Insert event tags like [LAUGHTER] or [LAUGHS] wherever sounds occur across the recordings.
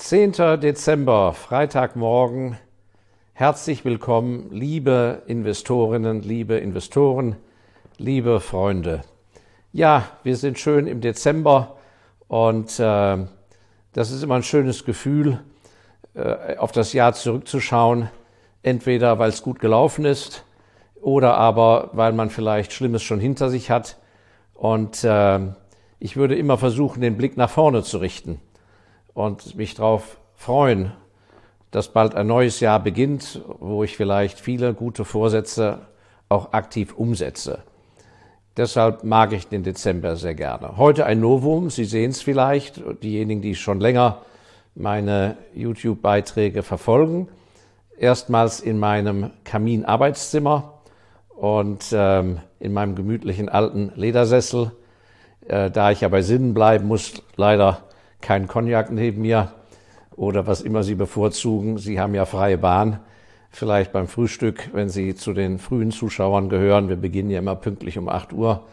10. Dezember, Freitagmorgen. Herzlich willkommen, liebe Investorinnen, liebe Investoren, liebe Freunde. Ja, wir sind schön im Dezember und äh, das ist immer ein schönes Gefühl, äh, auf das Jahr zurückzuschauen. Entweder weil es gut gelaufen ist oder aber weil man vielleicht Schlimmes schon hinter sich hat. Und äh, ich würde immer versuchen, den Blick nach vorne zu richten und mich darauf freuen, dass bald ein neues Jahr beginnt, wo ich vielleicht viele gute Vorsätze auch aktiv umsetze. Deshalb mag ich den Dezember sehr gerne. Heute ein Novum, Sie sehen es vielleicht, diejenigen, die schon länger meine YouTube-Beiträge verfolgen. Erstmals in meinem Kaminarbeitszimmer und ähm, in meinem gemütlichen alten Ledersessel. Äh, da ich ja bei Sinnen bleiben muss, leider kein Cognac neben mir oder was immer Sie bevorzugen. Sie haben ja freie Bahn. Vielleicht beim Frühstück, wenn Sie zu den frühen Zuschauern gehören. Wir beginnen ja immer pünktlich um 8 Uhr.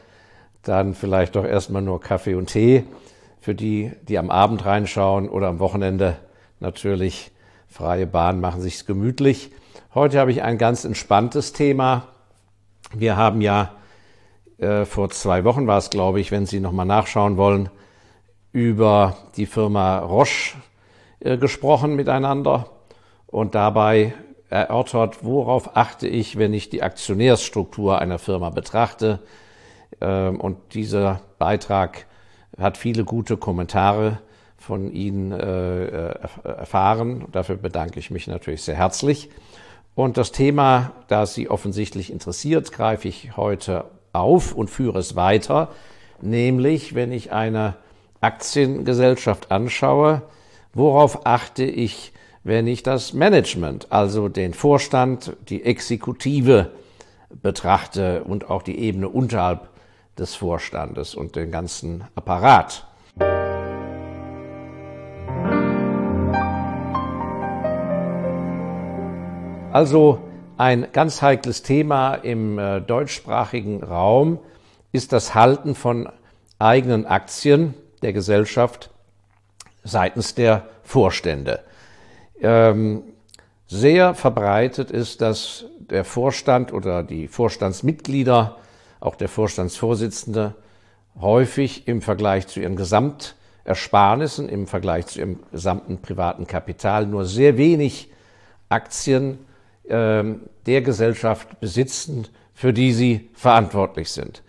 Dann vielleicht doch erstmal nur Kaffee und Tee. Für die, die am Abend reinschauen oder am Wochenende natürlich freie Bahn, machen sich's gemütlich. Heute habe ich ein ganz entspanntes Thema. Wir haben ja äh, vor zwei Wochen war es, glaube ich, wenn Sie nochmal nachschauen wollen, über die Firma Roche äh, gesprochen miteinander und dabei erörtert, worauf achte ich, wenn ich die Aktionärsstruktur einer Firma betrachte. Ähm, und dieser Beitrag hat viele gute Kommentare von Ihnen äh, erfahren. Dafür bedanke ich mich natürlich sehr herzlich. Und das Thema, das Sie offensichtlich interessiert, greife ich heute auf und führe es weiter, nämlich wenn ich eine Aktiengesellschaft anschaue, worauf achte ich, wenn ich das Management, also den Vorstand, die Exekutive betrachte und auch die Ebene unterhalb des Vorstandes und den ganzen Apparat. Also ein ganz heikles Thema im äh, deutschsprachigen Raum ist das Halten von eigenen Aktien der Gesellschaft seitens der Vorstände. Ähm, sehr verbreitet ist, dass der Vorstand oder die Vorstandsmitglieder, auch der Vorstandsvorsitzende, häufig im Vergleich zu ihren Gesamtersparnissen, im Vergleich zu ihrem gesamten privaten Kapital nur sehr wenig Aktien äh, der Gesellschaft besitzen, für die sie verantwortlich sind.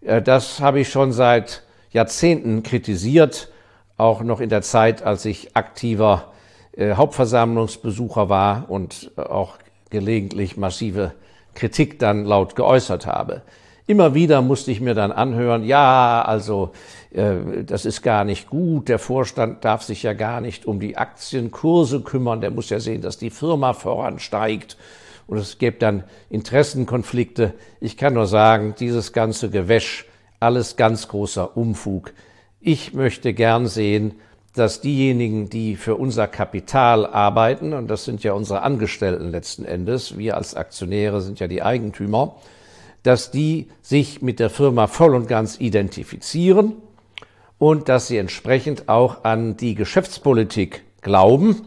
Äh, das habe ich schon seit Jahrzehnten kritisiert, auch noch in der Zeit, als ich aktiver äh, Hauptversammlungsbesucher war und äh, auch gelegentlich massive Kritik dann laut geäußert habe. Immer wieder musste ich mir dann anhören, ja, also äh, das ist gar nicht gut, der Vorstand darf sich ja gar nicht um die Aktienkurse kümmern, der muss ja sehen, dass die Firma voransteigt und es gibt dann Interessenkonflikte. Ich kann nur sagen, dieses ganze Gewäsch alles ganz großer Umfug. Ich möchte gern sehen, dass diejenigen, die für unser Kapital arbeiten, und das sind ja unsere Angestellten letzten Endes, wir als Aktionäre sind ja die Eigentümer, dass die sich mit der Firma voll und ganz identifizieren und dass sie entsprechend auch an die Geschäftspolitik glauben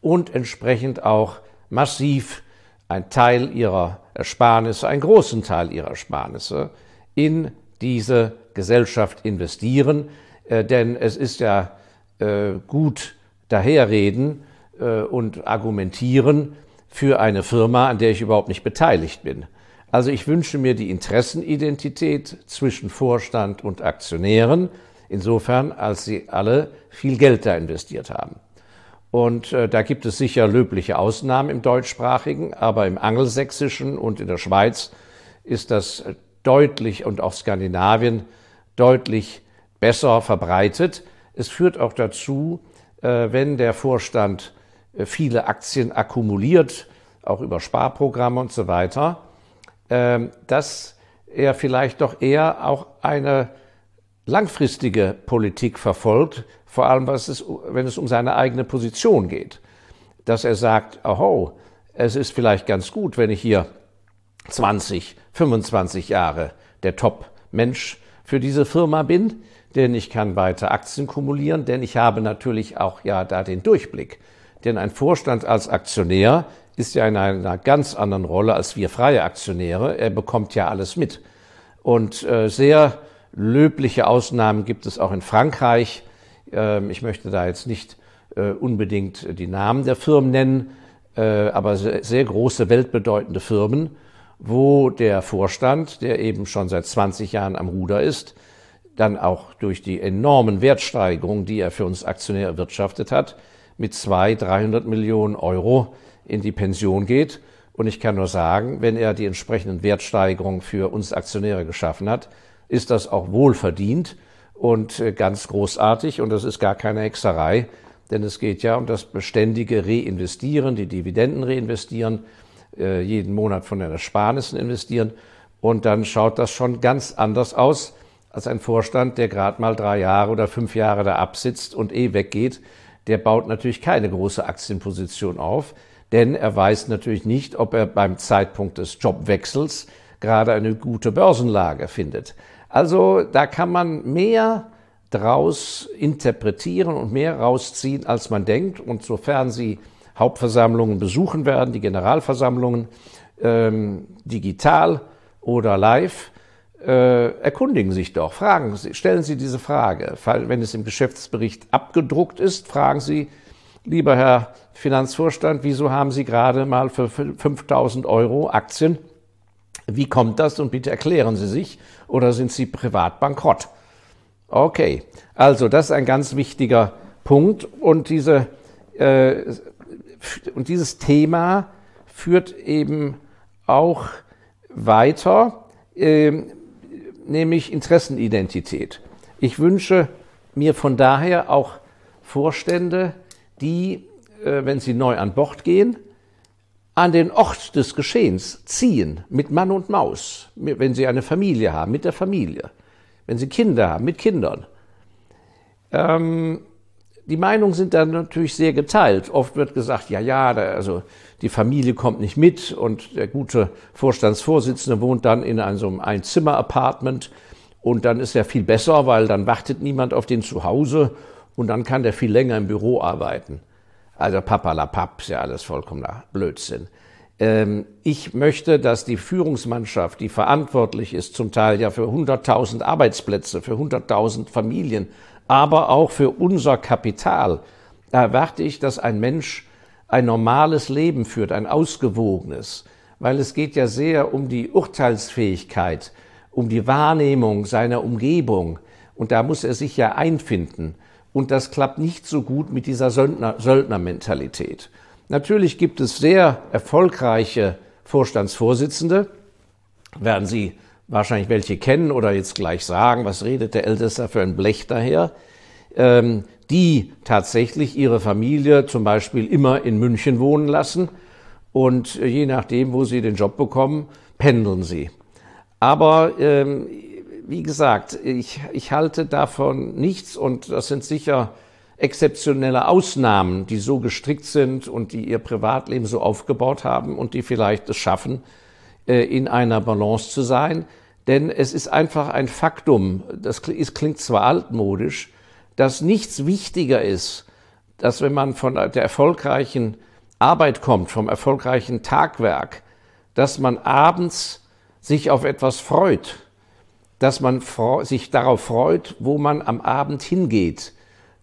und entsprechend auch massiv ein Teil ihrer Ersparnisse, einen großen Teil ihrer Ersparnisse in diese Gesellschaft investieren, äh, denn es ist ja äh, gut daherreden äh, und argumentieren für eine Firma, an der ich überhaupt nicht beteiligt bin. Also ich wünsche mir die Interessenidentität zwischen Vorstand und Aktionären, insofern als sie alle viel Geld da investiert haben. Und äh, da gibt es sicher löbliche Ausnahmen im deutschsprachigen, aber im angelsächsischen und in der Schweiz ist das deutlich und auch Skandinavien deutlich besser verbreitet. Es führt auch dazu, äh, wenn der Vorstand äh, viele Aktien akkumuliert, auch über Sparprogramme und so weiter, ähm, dass er vielleicht doch eher auch eine langfristige Politik verfolgt, vor allem es, wenn es um seine eigene Position geht. Dass er sagt, oh, es ist vielleicht ganz gut, wenn ich hier 20, 25 Jahre der Top-Mensch für diese Firma bin, denn ich kann weiter Aktien kumulieren, denn ich habe natürlich auch ja da den Durchblick. Denn ein Vorstand als Aktionär ist ja in einer ganz anderen Rolle als wir freie Aktionäre. Er bekommt ja alles mit. Und äh, sehr löbliche Ausnahmen gibt es auch in Frankreich. Ähm, ich möchte da jetzt nicht äh, unbedingt die Namen der Firmen nennen, äh, aber sehr, sehr große weltbedeutende Firmen, wo der Vorstand, der eben schon seit 20 Jahren am Ruder ist, dann auch durch die enormen Wertsteigerungen, die er für uns Aktionäre erwirtschaftet hat, mit zwei, 300 Millionen Euro in die Pension geht. Und ich kann nur sagen, wenn er die entsprechenden Wertsteigerungen für uns Aktionäre geschaffen hat, ist das auch wohlverdient und äh, ganz großartig. Und das ist gar keine Hexerei, denn es geht ja um das beständige Reinvestieren, die Dividenden reinvestieren, äh, jeden Monat von den Ersparnissen investieren. Und dann schaut das schon ganz anders aus als ein Vorstand, der gerade mal drei Jahre oder fünf Jahre da absitzt und eh weggeht. Der baut natürlich keine große Aktienposition auf, denn er weiß natürlich nicht, ob er beim Zeitpunkt des Jobwechsels gerade eine gute Börsenlage findet. Also da kann man mehr draus interpretieren und mehr rausziehen, als man denkt. Und sofern Sie Hauptversammlungen besuchen werden, die Generalversammlungen, ähm, digital oder live, äh, erkundigen sich doch, fragen Sie, stellen Sie diese Frage. Wenn es im Geschäftsbericht abgedruckt ist, fragen Sie, lieber Herr Finanzvorstand, wieso haben Sie gerade mal für 5000 Euro Aktien? Wie kommt das? Und bitte erklären Sie sich. Oder sind Sie privat bankrott? Okay, also das ist ein ganz wichtiger Punkt. Und, diese, äh, und dieses Thema führt eben auch weiter. Äh, nämlich Interessenidentität. Ich wünsche mir von daher auch Vorstände, die, äh, wenn sie neu an Bord gehen, an den Ort des Geschehens ziehen, mit Mann und Maus, wenn sie eine Familie haben, mit der Familie, wenn sie Kinder haben, mit Kindern. Ähm, die Meinungen sind dann natürlich sehr geteilt. Oft wird gesagt, ja, ja, da, also die Familie kommt nicht mit und der gute Vorstandsvorsitzende wohnt dann in einem so einem Einzimmer-Apartment und dann ist er viel besser, weil dann wartet niemand auf den zu Hause und dann kann der viel länger im Büro arbeiten. Also papalapap ist ja alles vollkommener Blödsinn. Ähm, ich möchte, dass die Führungsmannschaft, die verantwortlich ist, zum Teil ja für 100.000 Arbeitsplätze, für 100.000 Familien, aber auch für unser Kapital. Erwarte ich, dass ein Mensch ein normales Leben führt, ein ausgewogenes, weil es geht ja sehr um die Urteilsfähigkeit, um die Wahrnehmung seiner Umgebung und da muss er sich ja einfinden. Und das klappt nicht so gut mit dieser Söldner, Söldnermentalität. Natürlich gibt es sehr erfolgreiche Vorstandsvorsitzende, werden Sie wahrscheinlich welche kennen oder jetzt gleich sagen, was redet der Älteste für ein Blech daher, ähm, die tatsächlich ihre Familie zum Beispiel immer in München wohnen lassen und je nachdem, wo sie den Job bekommen, pendeln sie. Aber ähm, wie gesagt, ich, ich halte davon nichts und das sind sicher exzeptionelle Ausnahmen, die so gestrickt sind und die ihr Privatleben so aufgebaut haben und die vielleicht es schaffen, äh, in einer Balance zu sein. Denn es ist einfach ein Faktum, das klingt zwar altmodisch, dass nichts wichtiger ist, dass wenn man von der erfolgreichen Arbeit kommt, vom erfolgreichen Tagwerk, dass man abends sich auf etwas freut, dass man sich darauf freut, wo man am Abend hingeht,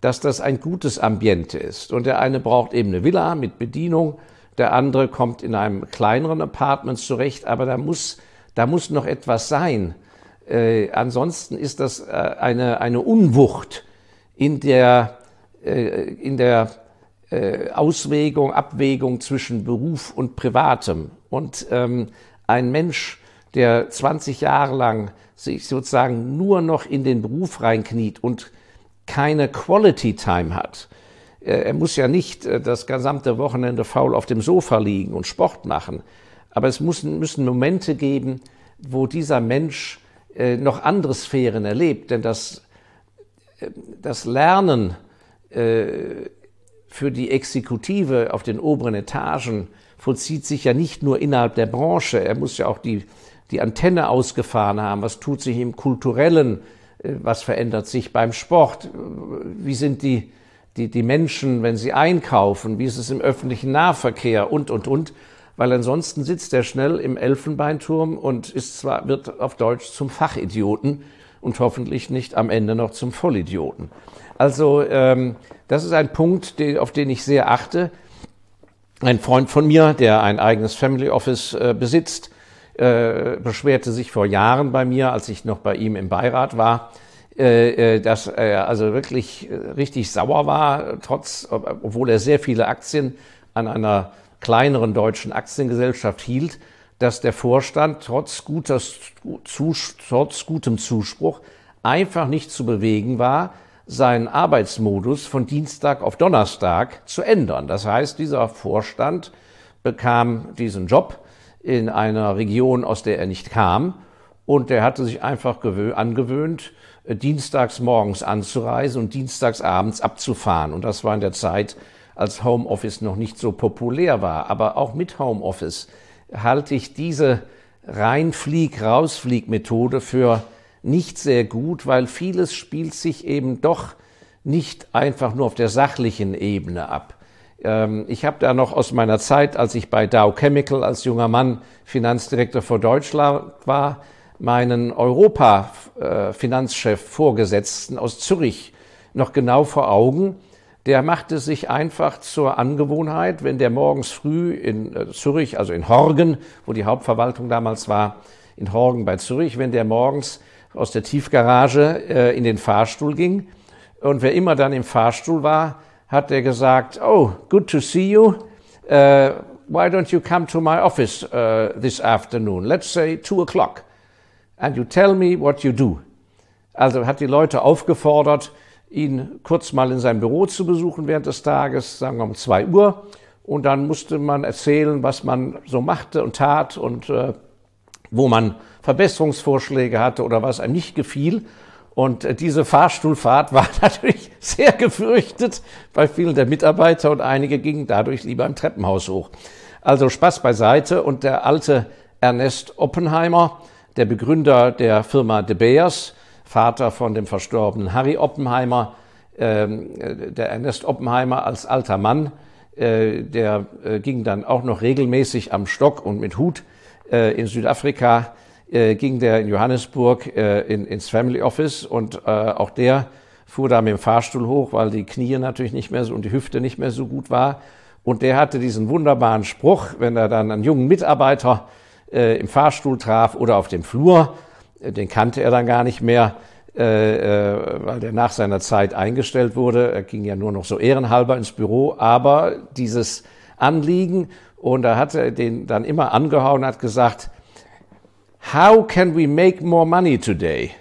dass das ein gutes Ambiente ist. Und der eine braucht eben eine Villa mit Bedienung, der andere kommt in einem kleineren Apartment zurecht, aber da muss, da muss noch etwas sein. Äh, ansonsten ist das äh, eine, eine Unwucht in der, äh, in der äh, Auswägung, Abwägung zwischen Beruf und Privatem. Und ähm, ein Mensch, der 20 Jahre lang sich sozusagen nur noch in den Beruf reinkniet und keine Quality Time hat, er muss ja nicht äh, das gesamte Wochenende faul auf dem Sofa liegen und Sport machen. Aber es müssen, müssen Momente geben, wo dieser Mensch äh, noch andere Sphären erlebt. Denn das, das Lernen für die Exekutive auf den oberen Etagen vollzieht sich ja nicht nur innerhalb der Branche. Er muss ja auch die, die Antenne ausgefahren haben. Was tut sich im kulturellen Äh, was verändert sich beim Sport? Wie sind die, die, die Menschen, wenn sie einkaufen? Wie ist es im öffentlichen Nahverkehr? Und, und, und. Weil ansonsten sitzt er schnell im Elfenbeinturm und ist zwar, wird auf Deutsch zum Fachidioten und hoffentlich nicht am Ende noch zum Vollidioten. Also ähm, das ist ein Punkt, den, auf den ich sehr achte. Ein Freund von mir, der ein eigenes Family Office äh, besitzt, äh, beschwerte sich vor Jahren bei mir, als ich noch bei ihm im Beirat war, dass er also wirklich äh, richtig sauer war, trotz, obwohl er sehr viele Aktien an einer kleineren deutschen Aktiengesellschaft hielt, dass der Vorstand trotz, guter, trotz gutem Zuspruch einfach nicht zu bewegen war, seinen Arbeitsmodus von Dienstag auf Donnerstag zu ändern. Das heißt, dieser Vorstand bekam diesen Job in einer Region, aus der er nicht kam, und er hatte sich einfach angewöhnt, äh, dienstags morgens anzureisen und dienstags abends abzufahren. Und das war in der Zeit, als Homeoffice noch nicht so populär war. Aber auch mit Homeoffice halte ich diese Reinflieg-Rausflieg-Methode für nicht sehr gut, weil vieles spielt sich eben doch nicht einfach nur auf der sachlichen Ebene ab. Ähm, ich habe da noch aus meiner Zeit, als ich bei Dow Chemical als junger Mann Finanzdirektor für Deutschland war, meinen Europa-Finanzchef äh, Vorgesetzten aus Zürich noch genau vor Augen. Der machte sich einfach zur Angewohnheit, wenn der morgens früh in äh, Zürich, also in Horgen, wo die Hauptverwaltung damals war, in Horgen bei Zürich, wenn der morgens aus der Tiefgarage äh, in den Fahrstuhl ging. Und wer immer dann im Fahrstuhl war, hat er gesagt, oh, good to see you. Uh, why don't you come to my office uh, this afternoon? Let's say two o'clock. And you tell me what you do. Also hat die Leute aufgefordert, ihn kurz mal in seinem Büro zu besuchen während des Tages, sagen wir um zwei Uhr. Und dann musste man erzählen, was man so machte und tat und äh, wo man Verbesserungsvorschläge hatte oder was einem nicht gefiel. Und äh, diese Fahrstuhlfahrt [LAUGHS] war natürlich sehr gefürchtet bei vielen der Mitarbeiter und einige gingen dadurch lieber im Treppenhaus hoch. Also Spaß beiseite und der alte Ernest Oppenheimer, der Begründer der Firma De Beers, Vater von dem verstorbenen Harry Oppenheimer, ähm, äh, der Ernest Oppenheimer als alter Mann, äh, der ging dann auch noch regelmäßig am Stock und mit Hut in Südafrika äh, ging der in Johannesburg äh, in, ins Family Office und äh, auch der fuhr da mit dem Fahrstuhl hoch, weil die Knie natürlich nicht mehr so und die Hüfte nicht mehr so gut war. Und der hatte diesen wunderbaren Spruch, wenn er dann einen jungen Mitarbeiter äh, im Fahrstuhl traf oder auf dem Flur, äh, den kannte er dann gar nicht mehr, äh, äh, weil der nach seiner Zeit eingestellt wurde. Er ging ja nur noch so ehrenhalber ins Büro, aber dieses Anliegen und da hat er den dann immer angehauen, hat gesagt, How can we make more money today?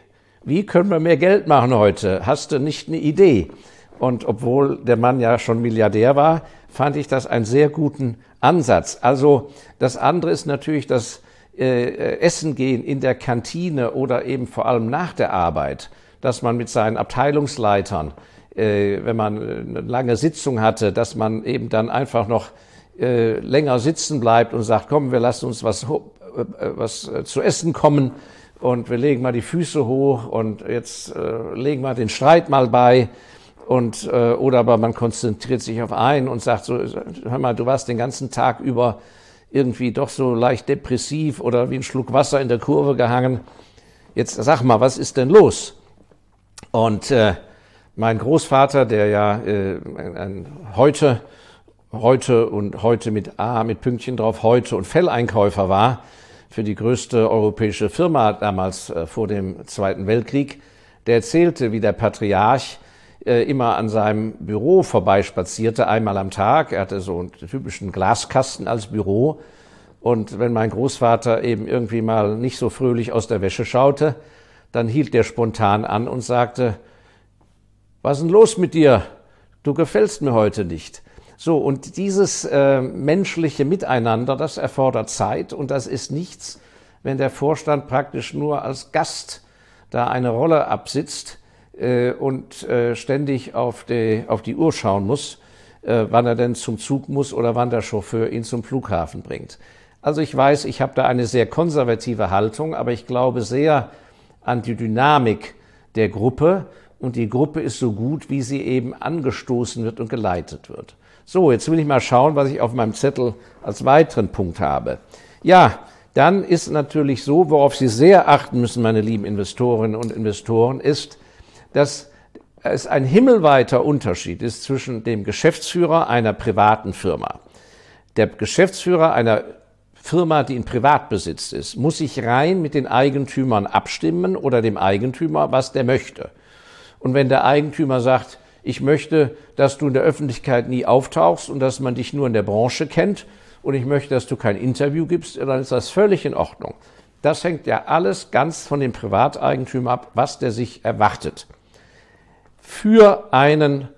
Wie können wir mehr Geld machen heute? Hast du nicht eine Idee? Und obwohl der Mann ja schon Milliardär war, fand ich das einen sehr guten Ansatz. Also das andere ist natürlich das äh, Essen gehen in der Kantine oder eben vor allem nach der Arbeit, dass man mit seinen Abteilungsleitern, äh, wenn man eine lange Sitzung hatte, dass man eben dann einfach noch äh, länger sitzen bleibt und sagt, komm, wir lassen uns was äh, was äh, zu essen kommen und wir legen mal die Füße hoch und jetzt äh, legen wir den Streit mal bei und äh, oder aber man konzentriert sich auf einen und sagt so hör mal du warst den ganzen Tag über irgendwie doch so leicht depressiv oder wie ein Schluck Wasser in der Kurve gehangen. Jetzt sag mal was ist denn los? Und äh, mein Großvater der ja äh, ein, ein heute heute und heute mit A mit Pünktchen drauf heute und Felleinkäufer war für die größte europäische Firma damals äh, vor dem Zweiten Weltkrieg, der erzählte, wie der Patriarch äh, immer an seinem Büro vorbeispazierte, einmal am Tag. Er hatte so einen typischen Glaskasten als Büro. Und wenn mein Großvater eben irgendwie mal nicht so fröhlich aus der Wäsche schaute, dann hielt der spontan an und sagte, was ist denn los mit dir? Du gefällst mir heute nicht. So, und dieses äh, menschliche Miteinander, das erfordert Zeit und das ist nichts, wenn der Vorstand praktisch nur als Gast da eine Rolle absitzt äh, und äh, ständig auf die, auf die Uhr schauen muss, äh, wann er denn zum Zug muss oder wann der Chauffeur ihn zum Flughafen bringt. Also ich weiß, ich habe da eine sehr konservative Haltung, aber ich glaube sehr an die Dynamik der Gruppe und die Gruppe ist so gut, wie sie eben angestoßen wird und geleitet wird. So, jetzt will ich mal schauen, was ich auf meinem Zettel als weiteren Punkt habe. Ja, dann ist natürlich so, worauf Sie sehr achten müssen, meine lieben Investorinnen und Investoren, ist, dass es ein himmelweiter Unterschied ist zwischen dem Geschäftsführer einer privaten Firma. Der Geschäftsführer einer Firma, die in Privatbesitz ist, muss sich rein mit den Eigentümern abstimmen oder dem Eigentümer, was der möchte. Und wenn der Eigentümer sagt, ich möchte, dass du in der Öffentlichkeit nie auftauchst und dass man dich nur in der Branche kennt und ich möchte, dass du kein Interview gibst, dann ist das völlig in Ordnung. Das hängt ja alles ganz von dem Privateigentümer ab, was der sich erwartet. Für einen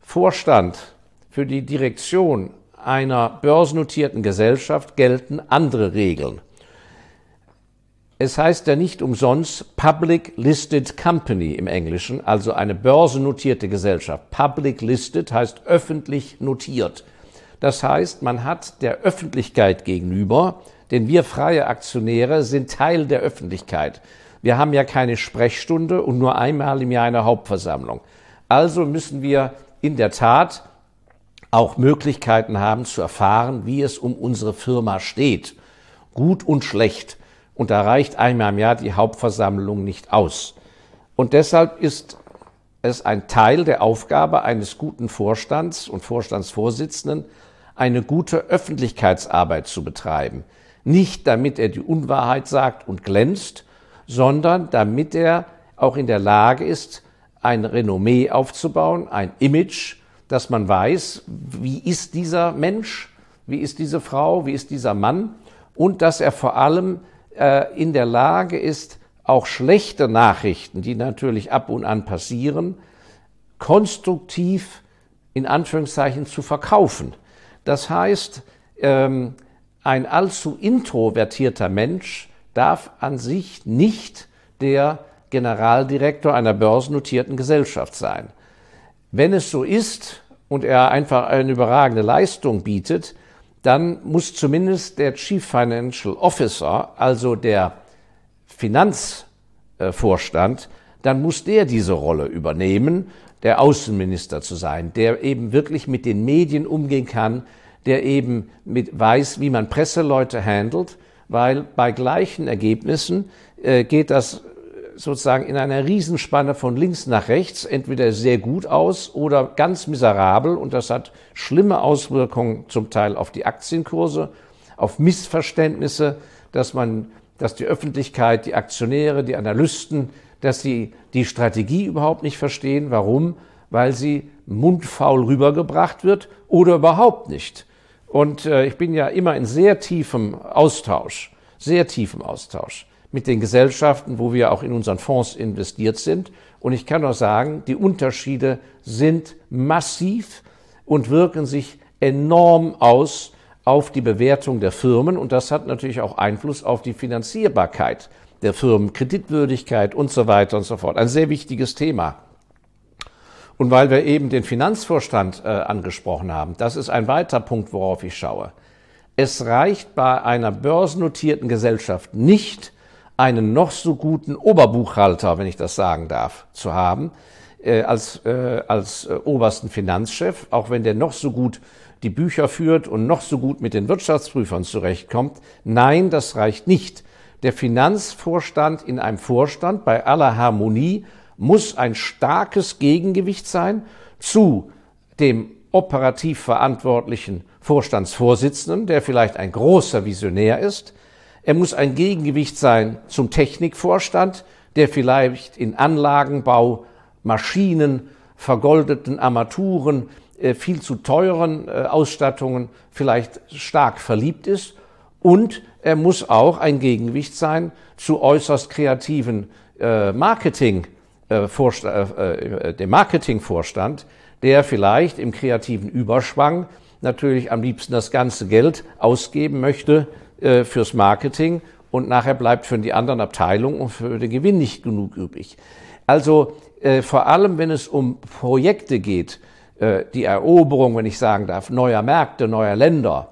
Vorstand, für die Direktion einer börsennotierten Gesellschaft gelten andere Regeln. Es heißt ja nicht umsonst Public Listed Company im Englischen, also eine börsennotierte Gesellschaft. Public Listed heißt öffentlich notiert. Das heißt, man hat der Öffentlichkeit gegenüber, denn wir freie Aktionäre sind Teil der Öffentlichkeit. Wir haben ja keine Sprechstunde und nur einmal im Jahr eine Hauptversammlung. Also müssen wir in der Tat auch Möglichkeiten haben zu erfahren, wie es um unsere Firma steht. Gut und schlecht. Und da reicht einmal im Jahr die Hauptversammlung nicht aus. Und deshalb ist es ein Teil der Aufgabe eines guten Vorstands und Vorstandsvorsitzenden, eine gute Öffentlichkeitsarbeit zu betreiben. Nicht damit er die Unwahrheit sagt und glänzt, sondern damit er auch in der Lage ist, ein Renommee aufzubauen, ein Image, dass man weiß, wie ist dieser Mensch, wie ist diese Frau, wie ist dieser Mann und dass er vor allem äh, in der Lage ist, auch schlechte Nachrichten, die natürlich ab und an passieren, konstruktiv in Anführungszeichen zu verkaufen. Das heißt, ähm, ein allzu introvertierter Mensch darf an sich nicht der Generaldirektor einer börsennotierten Gesellschaft sein. Wenn es so ist und er einfach eine überragende Leistung bietet, dann muss zumindest der Chief Financial Officer, also der Finanzvorstand, dann muss der diese Rolle übernehmen, der Außenminister zu sein, der eben wirklich mit den Medien umgehen kann, der eben mit weiß, wie man Presseleute handelt, weil bei gleichen Ergebnissen äh, geht das sozusagen in einer Riesenspanne von links nach rechts entweder sehr gut aus oder ganz miserabel und das hat schlimme Auswirkungen zum Teil auf die Aktienkurse, auf Missverständnisse, dass man, dass die Öffentlichkeit, die Aktionäre, die Analysten, dass sie die Strategie überhaupt nicht verstehen. Warum? Weil sie mundfaul rübergebracht wird oder überhaupt nicht. Und äh, ich bin ja immer in sehr tiefem Austausch, sehr tiefem Austausch mit den Gesellschaften, wo wir auch in unseren Fonds investiert sind. Und ich kann auch sagen, die Unterschiede sind massiv und wirken sich enorm aus auf die Bewertung der Firmen. Und das hat natürlich auch Einfluss auf die Finanzierbarkeit der Firmen, Kreditwürdigkeit und so weiter und so fort. Ein sehr wichtiges Thema. Und weil wir eben den Finanzvorstand äh, angesprochen haben, das ist ein weiterer Punkt, worauf ich schaue. Es reicht bei einer börsennotierten Gesellschaft nicht, einen noch so guten Oberbuchhalter, wenn ich das sagen darf, zu haben, äh, als, äh, als äh, obersten Finanzchef, auch wenn der noch so gut die Bücher führt und noch so gut mit den Wirtschaftsprüfern zurechtkommt. Nein, das reicht nicht. Der Finanzvorstand in einem Vorstand bei aller Harmonie muss ein starkes Gegengewicht sein zu dem operativ verantwortlichen Vorstandsvorsitzenden, der vielleicht ein großer Visionär ist, er muss ein Gegengewicht sein zum Technikvorstand, der vielleicht in Anlagenbau, Maschinen, vergoldeten Armaturen, äh, viel zu teuren äh, Ausstattungen vielleicht stark verliebt ist. Und er muss auch ein Gegengewicht sein zu äußerst kreativen äh, Marketing, dem Marketingvorstand, der vielleicht im kreativen Überschwang natürlich am liebsten das ganze Geld ausgeben möchte äh, fürs Marketing und nachher bleibt für die anderen Abteilungen und für den Gewinn nicht genug übrig. Also äh, vor allem, wenn es um Projekte geht, äh, die Eroberung, wenn ich sagen darf, neuer Märkte, neuer Länder,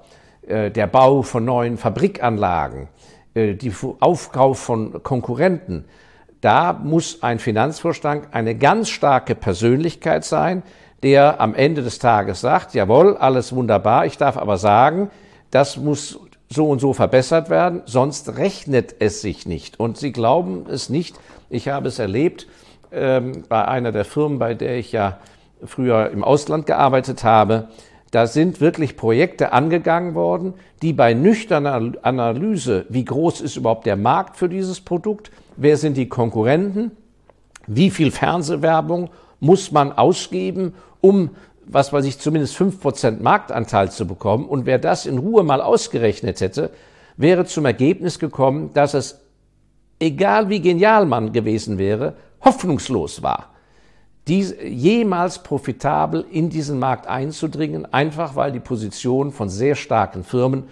äh, der Bau von neuen Fabrikanlagen, äh, die Aufkauf von Konkurrenten, Da muss ein Finanzvorstand eine ganz starke Persönlichkeit sein, der am Ende des Tages sagt, jawohl, alles wunderbar, ich darf aber sagen, das muss so und so verbessert werden, sonst rechnet es sich nicht. Und Sie glauben es nicht, ich habe es erlebt ähm, bei einer der Firmen, bei der ich ja früher im Ausland gearbeitet habe, da sind wirklich Projekte angegangen worden, die bei nüchterner Analyse, wie groß ist überhaupt der Markt für dieses Produkt, wer sind die Konkurrenten, wie viel Fernsehwerbung muss man ausgeben, um, was weiß ich, zumindest fünf Prozent Marktanteil zu bekommen. Und wer das in Ruhe mal ausgerechnet hätte, wäre zum Ergebnis gekommen, dass es, egal wie genial man gewesen wäre, hoffnungslos war, dies, jemals profitabel in diesen Markt einzudringen, einfach weil die Position von sehr starken Firmen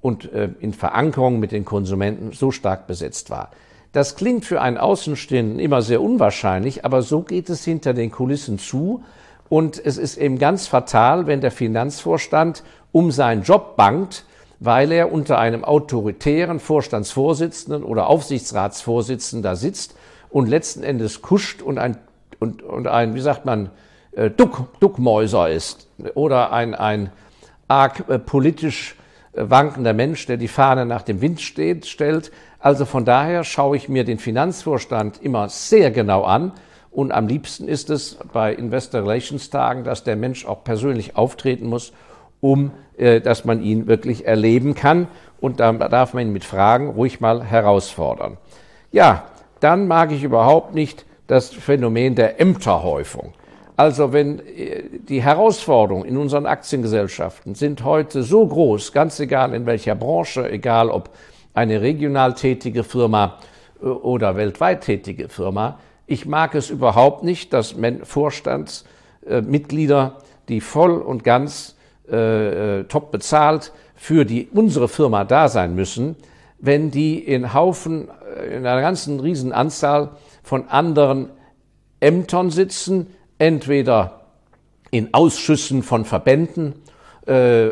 und äh, in Verankerung mit den Konsumenten so stark besetzt war. Das klingt für einen Außenstehenden immer sehr unwahrscheinlich, aber so geht es hinter den Kulissen zu. Und es ist eben ganz fatal, wenn der Finanzvorstand um seinen Job bangt, weil er unter einem autoritären Vorstandsvorsitzenden oder Aufsichtsratsvorsitzenden sitzt und letzten Endes kuscht und ein, und, und ein wie sagt man, äh, Duck, Duckmäuser ist oder ein, ein arg äh, politisch äh, wankender Mensch, der die Fahne nach dem Wind steht, stellt. Also von daher schaue ich mir den Finanzvorstand immer sehr genau an. Und am liebsten ist es bei Investor Relations Tagen, dass der Mensch auch persönlich auftreten muss, um äh, dass man ihn wirklich erleben kann. Und da darf man ihn mit Fragen ruhig mal herausfordern. Ja, dann mag ich überhaupt nicht das Phänomen der Ämterhäufung. Also wenn äh, die Herausforderungen in unseren Aktiengesellschaften sind heute so groß, ganz egal in welcher Branche, egal ob eine regional tätige Firma äh, oder weltweit tätige Firma. Ich mag es überhaupt nicht, dass Vorstandsmitglieder, die voll und ganz äh, äh, top bezahlt für die unsere Firma da sein müssen, wenn die in Haufen, äh, in einer ganzen Riesenanzahl von anderen Ämtern sitzen, entweder in Ausschüssen von Verbänden äh,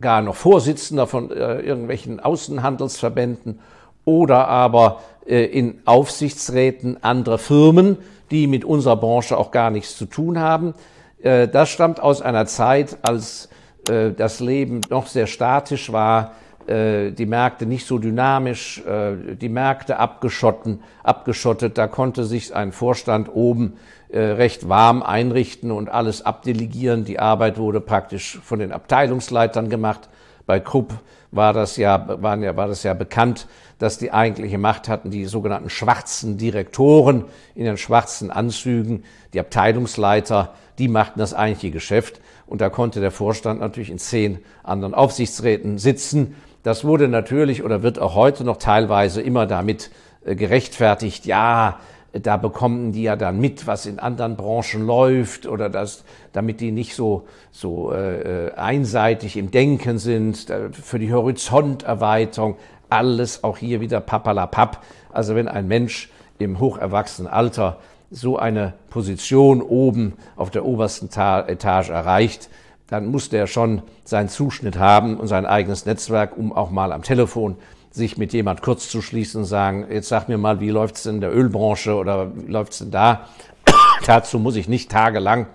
gar noch Vorsitzender von äh, irgendwelchen Außenhandelsverbänden oder aber äh, in Aufsichtsräten anderer Firmen, die mit unserer Branche auch gar nichts zu tun haben. Äh, das stammt aus einer Zeit, als äh, das Leben noch sehr statisch war, äh, die Märkte nicht so dynamisch, äh, die Märkte abgeschotten, abgeschottet. Da konnte sich ein Vorstand oben recht warm einrichten und alles abdelegieren. Die Arbeit wurde praktisch von den Abteilungsleitern gemacht. Bei Krupp war das ja, waren ja, war das ja bekannt, dass die eigentliche Macht hatten die sogenannten schwarzen Direktoren in den schwarzen Anzügen, die Abteilungsleiter, die machten das eigentliche Geschäft. Und da konnte der Vorstand natürlich in zehn anderen Aufsichtsräten sitzen. Das wurde natürlich oder wird auch heute noch teilweise immer damit äh, gerechtfertigt, ja, da bekommen die ja dann mit, was in anderen Branchen läuft oder das, damit die nicht so, so äh, einseitig im Denken sind, für die Horizonterweiterung, alles auch hier wieder papalapap. Also wenn ein Mensch im hocherwachsenen Alter so eine Position oben auf der obersten Etage erreicht, dann muss der schon seinen Zuschnitt haben und sein eigenes Netzwerk, um auch mal am Telefon sich mit jemand kurz zu schließen und sagen, jetzt sag mir mal, wie läuft's in der Ölbranche oder wie läuft's denn da? [COUGHS] Dazu muss ich nicht tagelang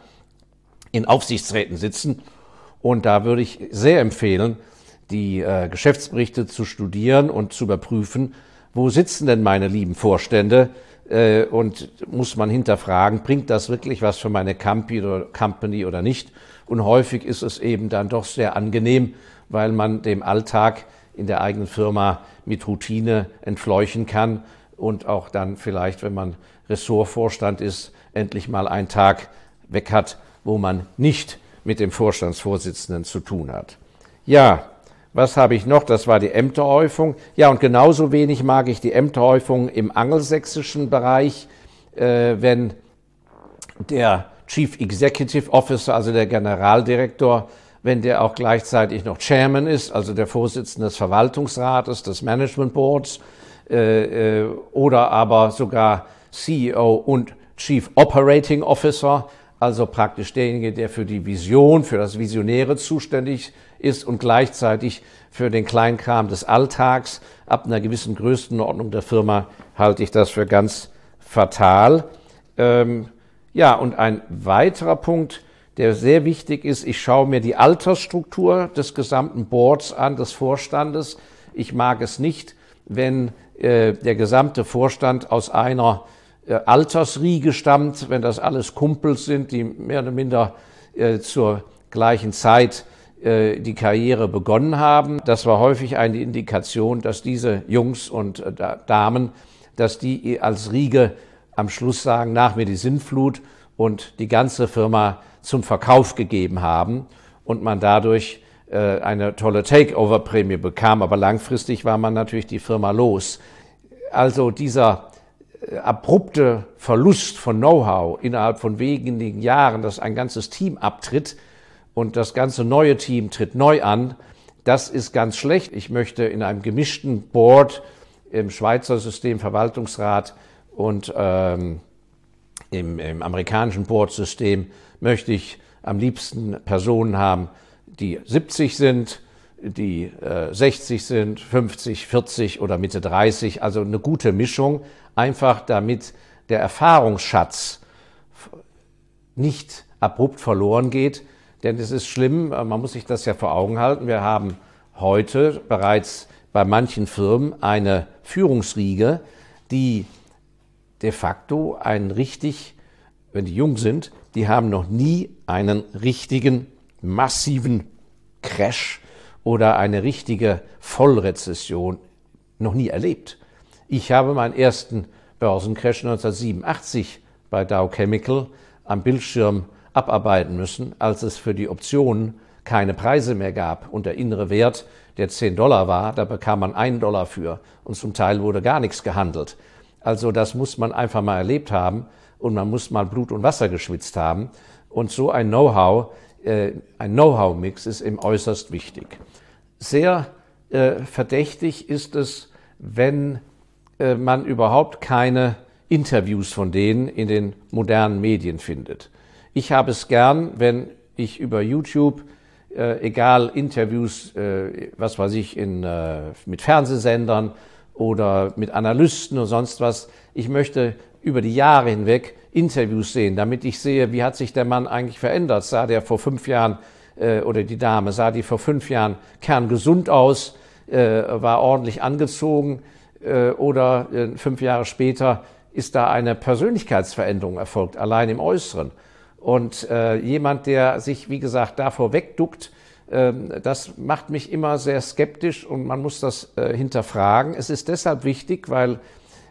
in Aufsichtsräten sitzen. Und da würde ich sehr empfehlen, die äh, Geschäftsberichte zu studieren und zu überprüfen, wo sitzen denn meine lieben Vorstände äh, und muss man hinterfragen, bringt das wirklich was für meine Company oder nicht? Und häufig ist es eben dann doch sehr angenehm, weil man dem Alltag in der eigenen Firma mit Routine entfleuchen kann und auch dann vielleicht, wenn man Ressortvorstand ist, endlich mal einen Tag weg hat, wo man nicht mit dem Vorstandsvorsitzenden zu tun hat. Ja, was habe ich noch? Das war die Ämterhäufung. Ja, und genauso wenig mag ich die Ämterhäufung im angelsächsischen Bereich, äh, wenn der Chief Executive Officer, also der Generaldirektor, wenn der auch gleichzeitig noch Chairman ist, also der Vorsitzende des Verwaltungsrates, des Management Boards, äh, äh, oder aber sogar CEO und Chief Operating Officer, also praktisch derjenige, der für die Vision, für das Visionäre zuständig ist und gleichzeitig für den Kleinkram des Alltags. Ab einer gewissen Größenordnung der Firma halte ich das für ganz fatal. Ähm, ja, und ein weiterer Punkt, der sehr wichtig ist, ich schaue mir die Altersstruktur des gesamten Boards an, des Vorstandes. Ich mag es nicht, wenn äh, der gesamte Vorstand aus einer äh, Altersriege stammt, wenn das alles Kumpels sind, die mehr oder minder äh, zur gleichen Zeit äh, die Karriere begonnen haben. Das war häufig eine Indikation, dass diese Jungs und äh, Damen, dass die als Riege am Schluss sagen, nach mir die Sintflut und die ganze Firma zum Verkauf gegeben haben und man dadurch äh, eine tolle Takeover-Prämie bekam. Aber langfristig war man natürlich die Firma los. Also dieser abrupte Verlust von Know-how innerhalb von wenigen Jahren, dass ein ganzes Team abtritt, und das ganze neue Team tritt neu an. Das ist ganz schlecht. Ich möchte in einem gemischten Board im Schweizer System Verwaltungsrat und ähm, im, im amerikanischen Board-System möchte ich am liebsten Personen haben, die 70 sind, die äh, 60 sind, 50, 40 oder Mitte 30, also eine gute Mischung, einfach damit der Erfahrungsschatz nicht abrupt verloren geht, denn es ist schlimm, äh, man muss sich das ja vor Augen halten. Wir haben heute bereits bei manchen Firmen eine Führungsriege, die de facto einen richtig, wenn die jung sind, die haben noch nie einen richtigen massiven Crash oder eine richtige Vollrezession noch nie erlebt. Ich habe meinen ersten Börsencrash 1987 bei Dow Chemical am Bildschirm abarbeiten müssen, als es für die Optionen keine Preise mehr gab und der innere Wert, der 10 Dollar war, da bekam man einen Dollar für und zum Teil wurde gar nichts gehandelt. Also das muss man einfach mal erlebt haben und man muss mal Blut und Wasser geschwitzt haben. Und so ein Know-how, äh, ein Know-how-Mix ist eben äußerst wichtig. Sehr äh, verdächtig ist es, wenn äh, man überhaupt keine Interviews von denen in den modernen Medien findet. Ich habe es gern, wenn ich über YouTube, äh, egal Interviews, äh, was weiß ich, in, äh, mit Fernsehsendern oder mit Analysten und sonst was, ich möchte über die Jahre hinweg Interviews sehen, damit ich sehe, wie hat sich der Mann eigentlich verändert. Sah der vor fünf Jahren äh, oder die Dame, sah die vor fünf Jahren kerngesund aus, äh, war ordentlich angezogen äh, oder äh, fünf Jahre später ist da eine Persönlichkeitsveränderung erfolgt, allein im Äußeren. Und äh, jemand, der sich, wie gesagt, davor wegduckt, das macht mich immer sehr skeptisch und man muss das äh, hinterfragen. Es ist deshalb wichtig, weil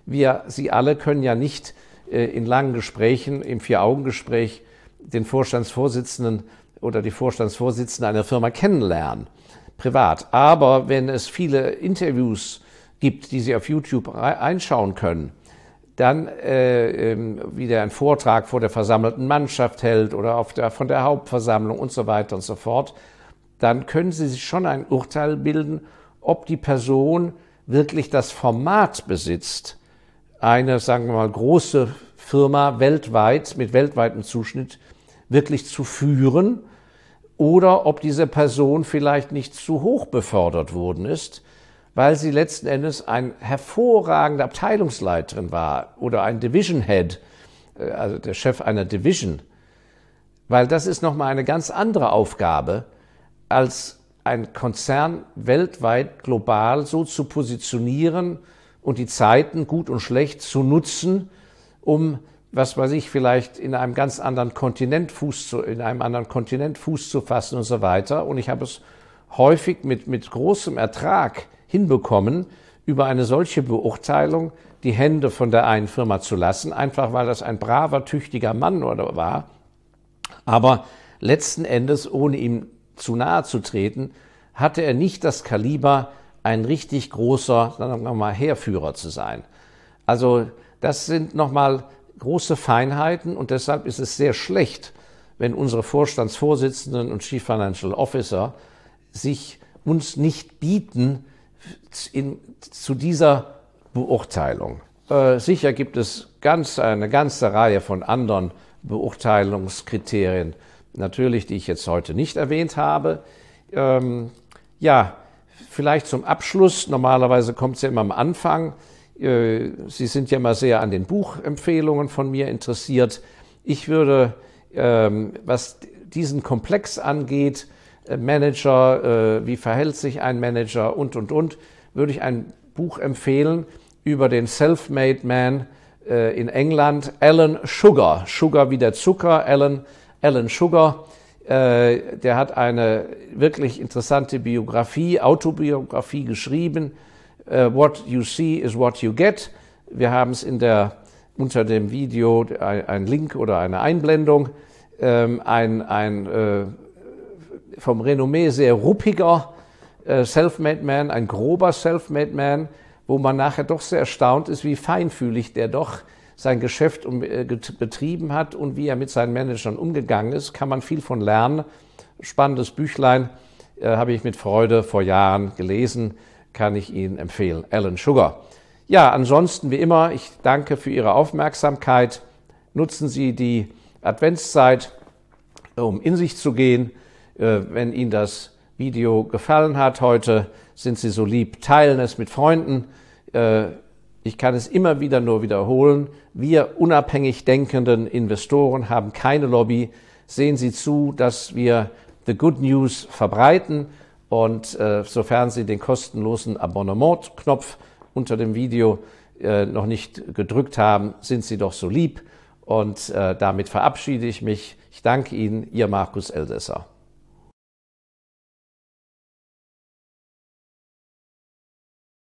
wir, Sie alle können ja nicht äh, in langen Gesprächen, im Vier-Augen-Gespräch, den Vorstandsvorsitzenden oder die Vorstandsvorsitzende einer Firma kennenlernen, privat. Aber wenn es viele Interviews gibt, die Sie auf YouTube einschauen können, dann äh, ähm, wieder einen Vortrag vor der versammelten Mannschaft hält oder auf der, von der Hauptversammlung und so weiter und so fort, dann können Sie sich schon ein Urteil bilden, ob die Person wirklich das Format besitzt, eine, sagen wir mal, große Firma weltweit mit weltweitem Zuschnitt wirklich zu führen oder ob diese Person vielleicht nicht zu hoch befördert worden ist weil sie letzten Endes ein hervorragender Abteilungsleiterin war oder ein Division Head, äh, also der Chef einer Division. Weil das ist nochmal eine ganz andere Aufgabe, als ein Konzern weltweit global so zu positionieren und die Zeiten gut und schlecht zu nutzen, um was weiß ich, vielleicht in einem ganz anderen Kontinent Fuß zu, in einem anderen Kontinent Fuß zu fassen und so weiter. Und ich habe es häufig mit, mit großem Ertrag hinbekommen, über eine solche Beurteilung die Hände von der einen Firma zu lassen, einfach weil das ein braver, tüchtiger Mann oder war. Aber letzten Endes, ohne ihm zu nahe zu treten, hatte er nicht das Kaliber, ein richtig großer, sagen wir mal, Heerführer zu sein. Also das sind nochmal große Feinheiten und deshalb ist es sehr schlecht, wenn unsere Vorstandsvorsitzenden und Chief Financial Officer sich uns nicht bieten, in, zu dieser Beurteilung. Äh, sicher gibt es ganz, eine ganze Reihe von anderen Beurteilungskriterien, natürlich, die ich jetzt heute nicht erwähnt habe. Ähm, ja, vielleicht zum Abschluss, normalerweise kommt es ja immer am Anfang. Äh, Sie sind ja immer sehr an den Buchempfehlungen von mir interessiert. Ich würde, ähm, was diesen Komplex angeht, äh, Manager, äh, wie verhält sich ein Manager und, und, und, würde ich ein Buch empfehlen über den Self-Made Man in England, Alan Sugar. Sugar wie der Zucker, Alan, Alan Sugar. Der hat eine wirklich interessante Biografie, Autobiografie geschrieben Uh, what you see is what you get. Wir haben es in der, unter dem Video ein, ein Link oder eine Einblendung. Ähm, ein ein äh, vom Renommee sehr ruppiger äh, Self-Made Man, ein grober Self-Made Man, wo man nachher doch sehr erstaunt ist, wie feinfühlig der doch sein Geschäft äh, betrieben hat und wie er mit seinen Managern umgegangen ist, kann man viel von lernen. Spannendes Büchlein äh, habe ich mit Freude vor Jahren gelesen kann ich Ihnen empfehlen. Alan Sugar. Ja, ansonsten wie immer, ich danke für Ihre Aufmerksamkeit. Nutzen Sie die Adventszeit, um in sich zu gehen. Äh, wenn Ihnen das Video gefallen hat heute, sind Sie so lieb, teilen es mit Freunden. Äh, ich kann es immer wieder nur wiederholen. Wir unabhängig denkenden Investoren haben keine Lobby. Sehen Sie zu, dass wir the good news verbreiten und äh, sofern Sie den kostenlosen Abonnement-Knopf unter dem Video äh, noch nicht gedrückt haben, sind Sie doch so lieb. Und äh, damit verabschiede ich mich. Ich danke Ihnen, Ihr Markus Elsässer.